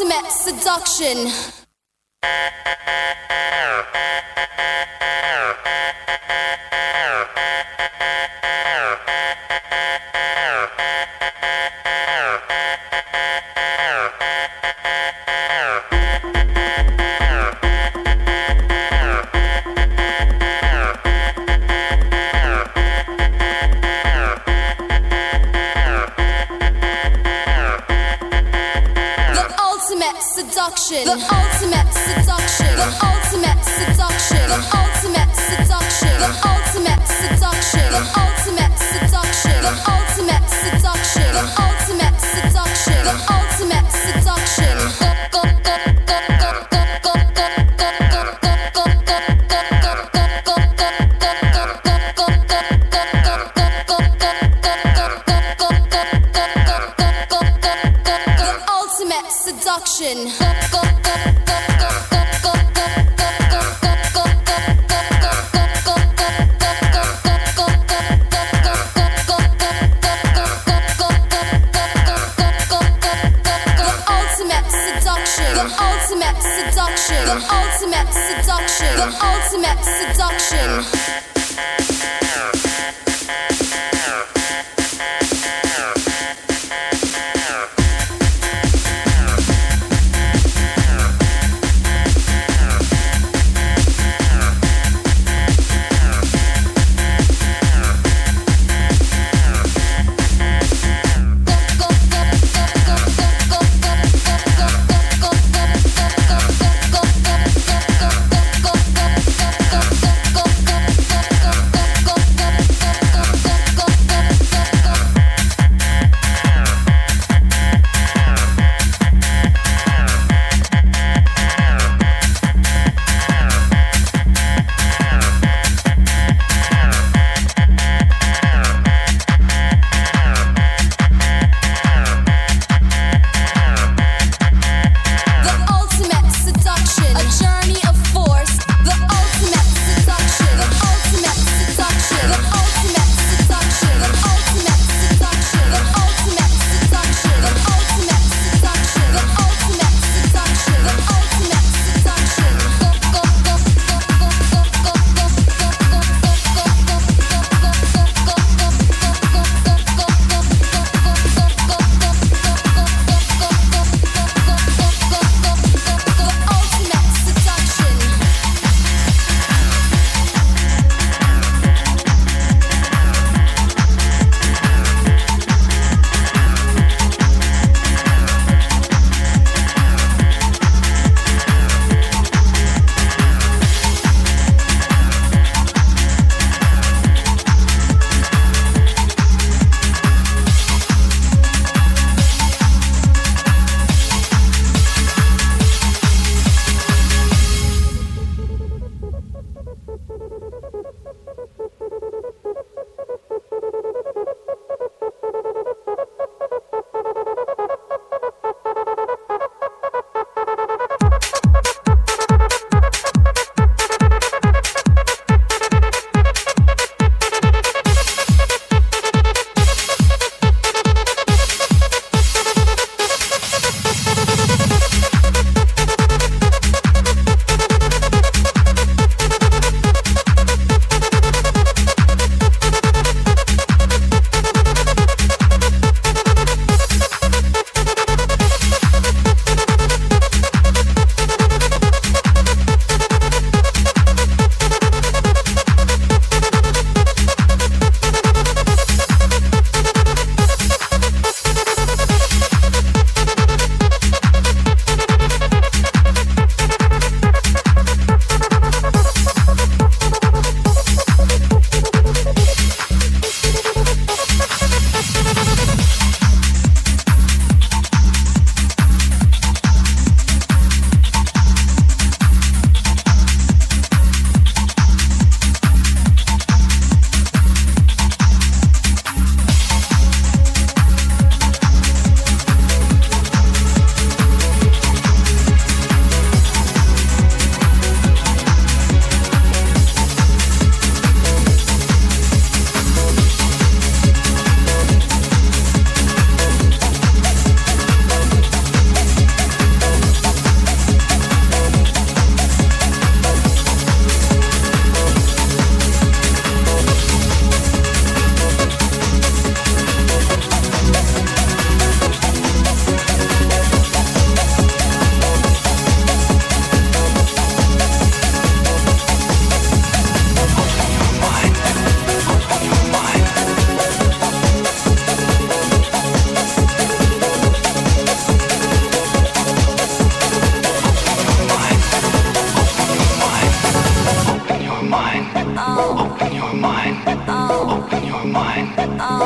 ultimate seduction. Oh.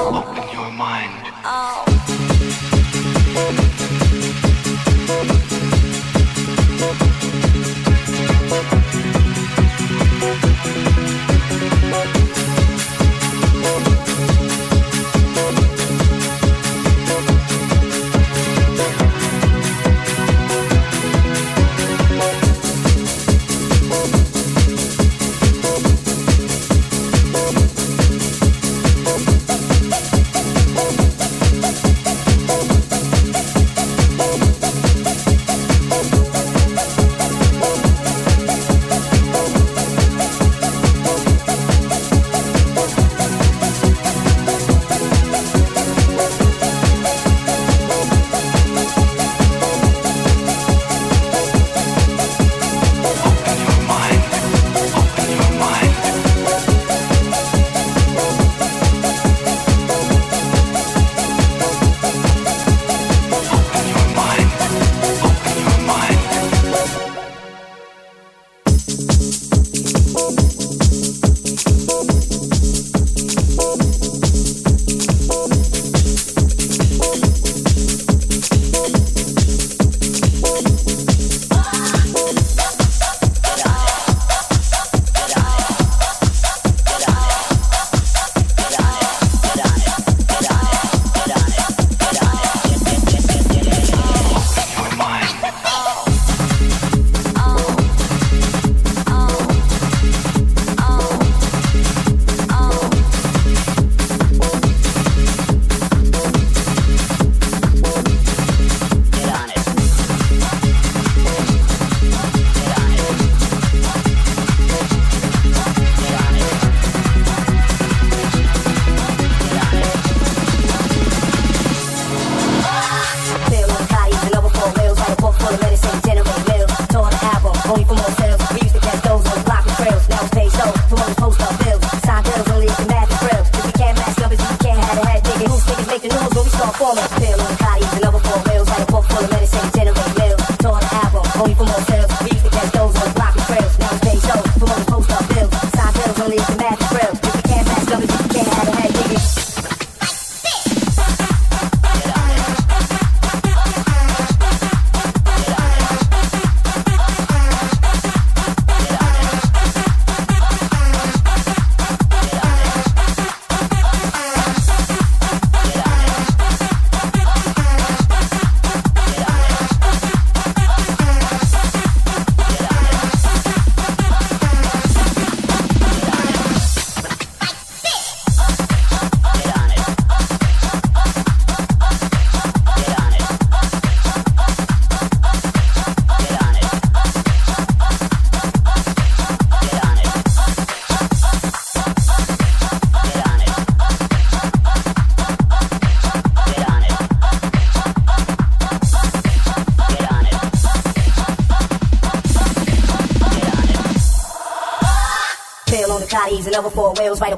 Open your mind. Oh.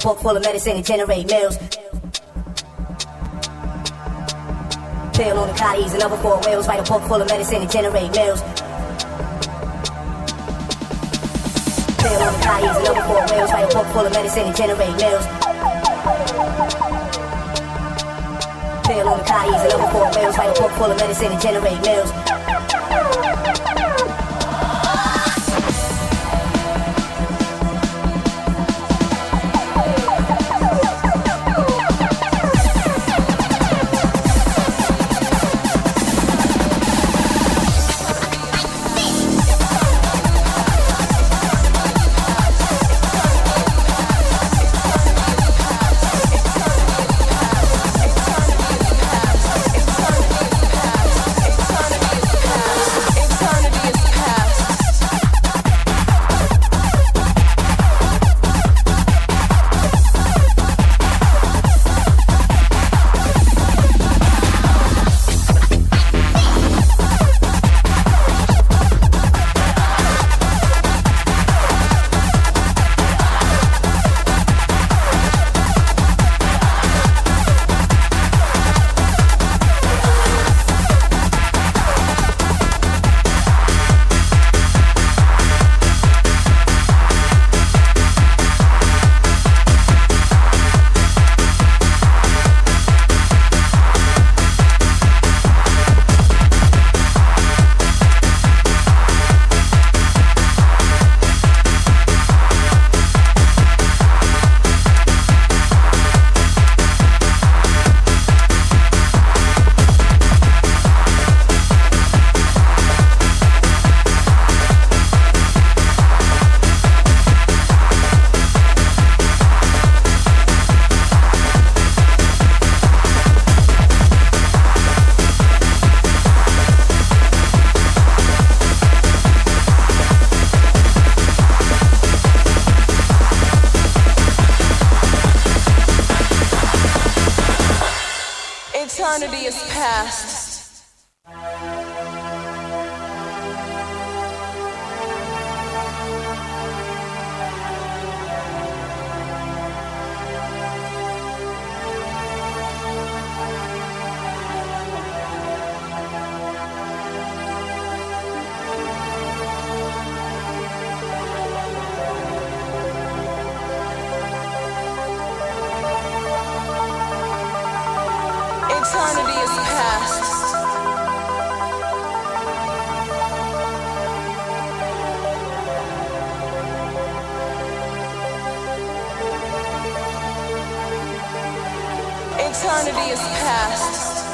Book full of medicine and generate mills. Tail on the cotties, another four whales, write a book full of medicine and generate mills. Tail on the cotties, another four whales, write a book full of medicine and generate mills. Tail on the cotties, another four whales, write a book full of medicine and generate mills. Eternity is past. Is past.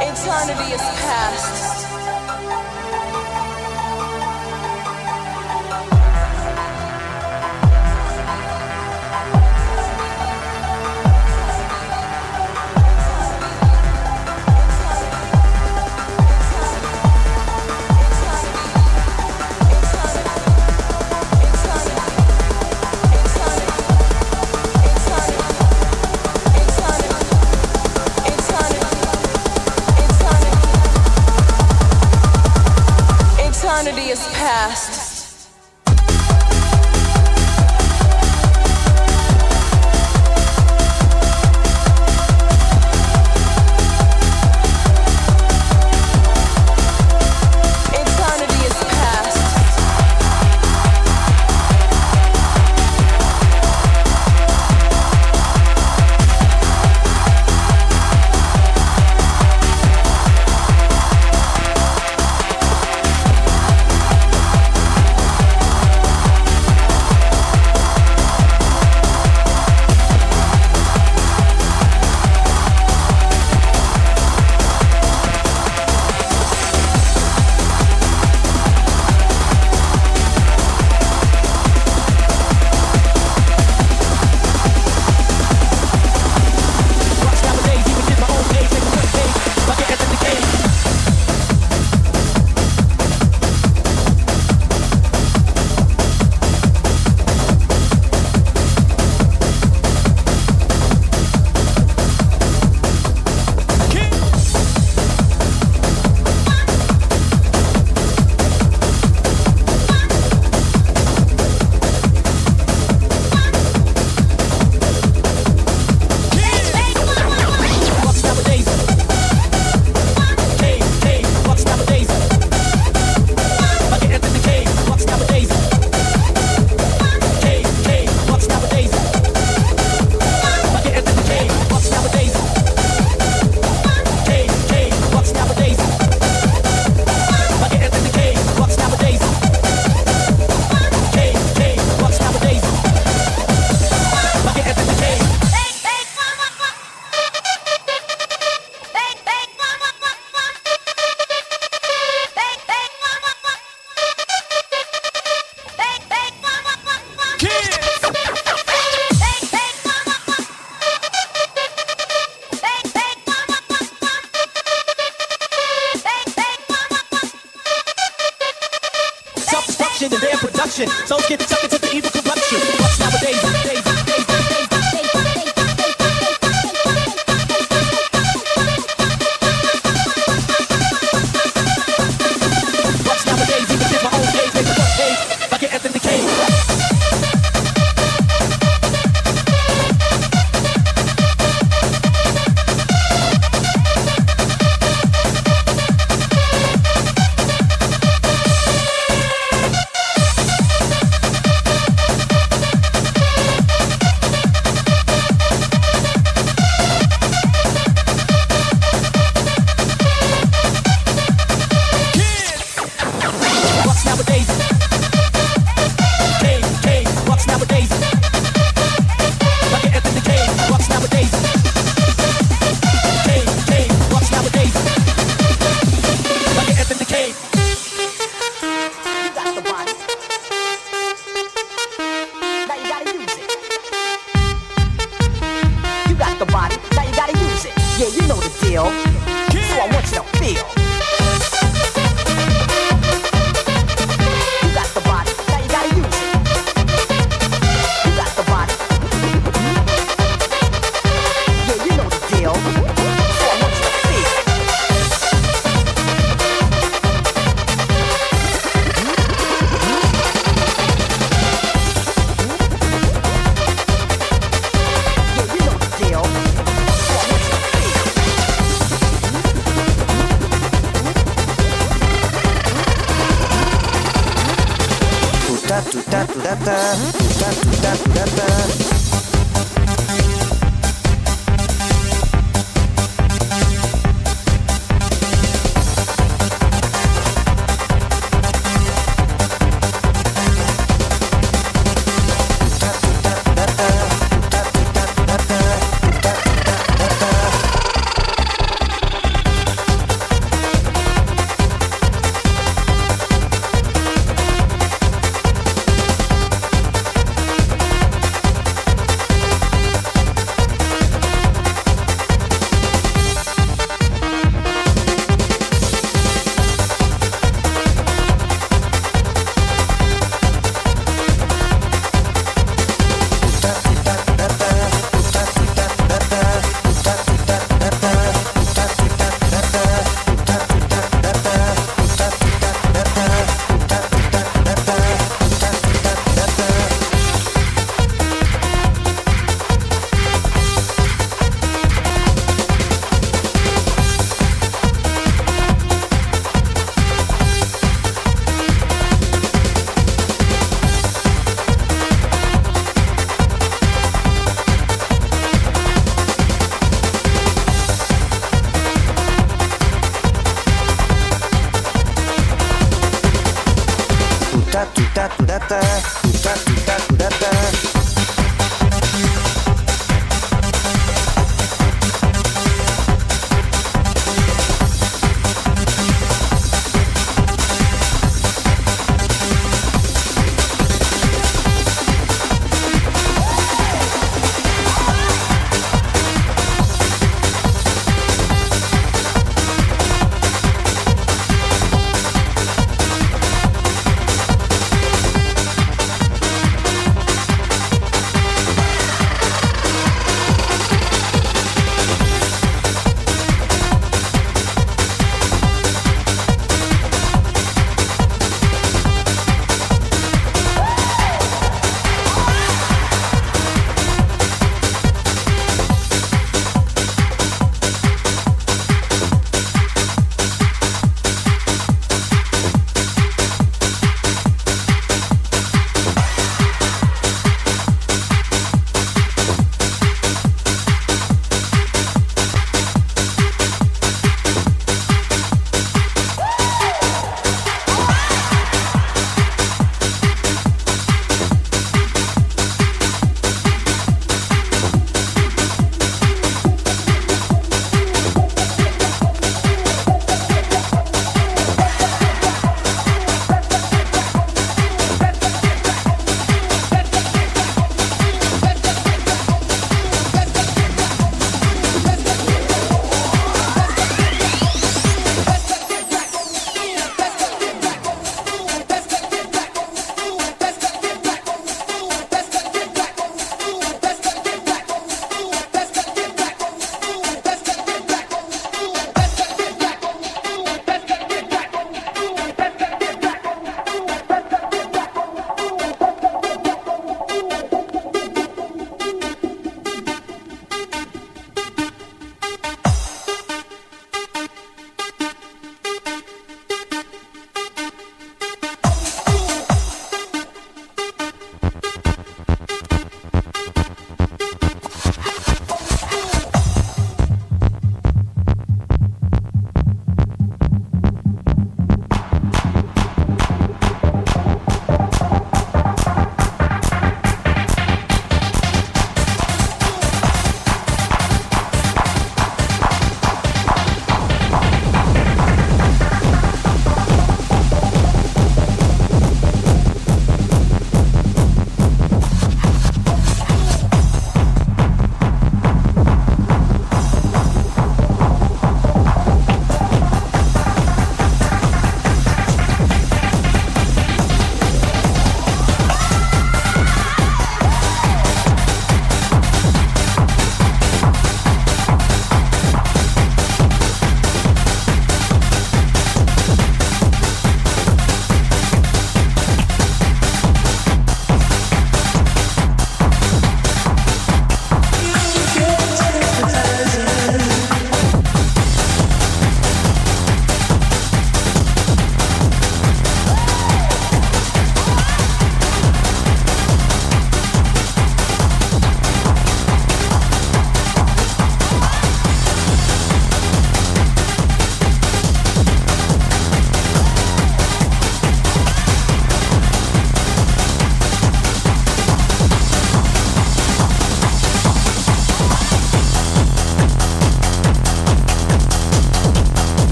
Eternity is past.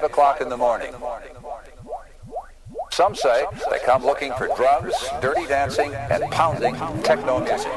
5 o'clock in the morning. Some say they come looking for drugs, dirty dancing, and pounding techno music.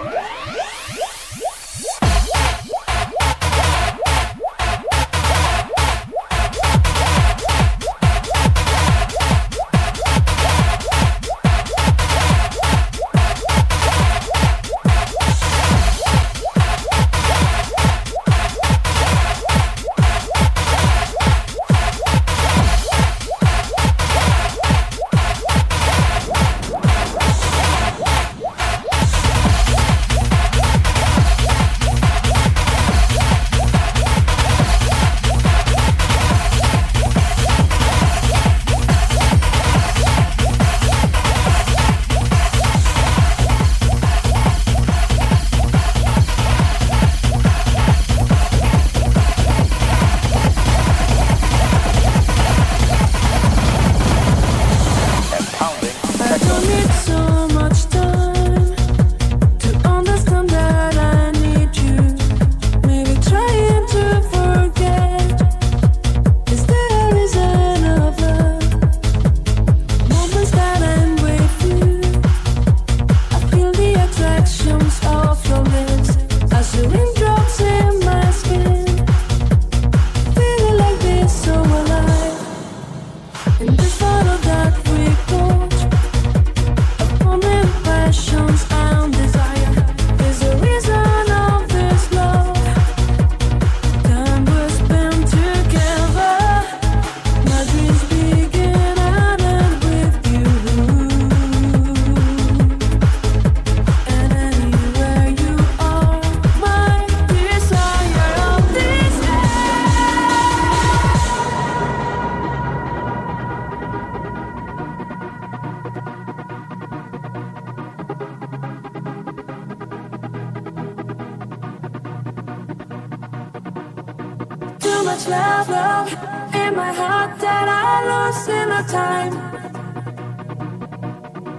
heart that I lost in the time.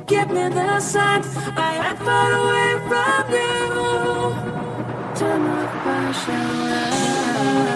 Give me the signs. I am far away from you. Turn off my shower.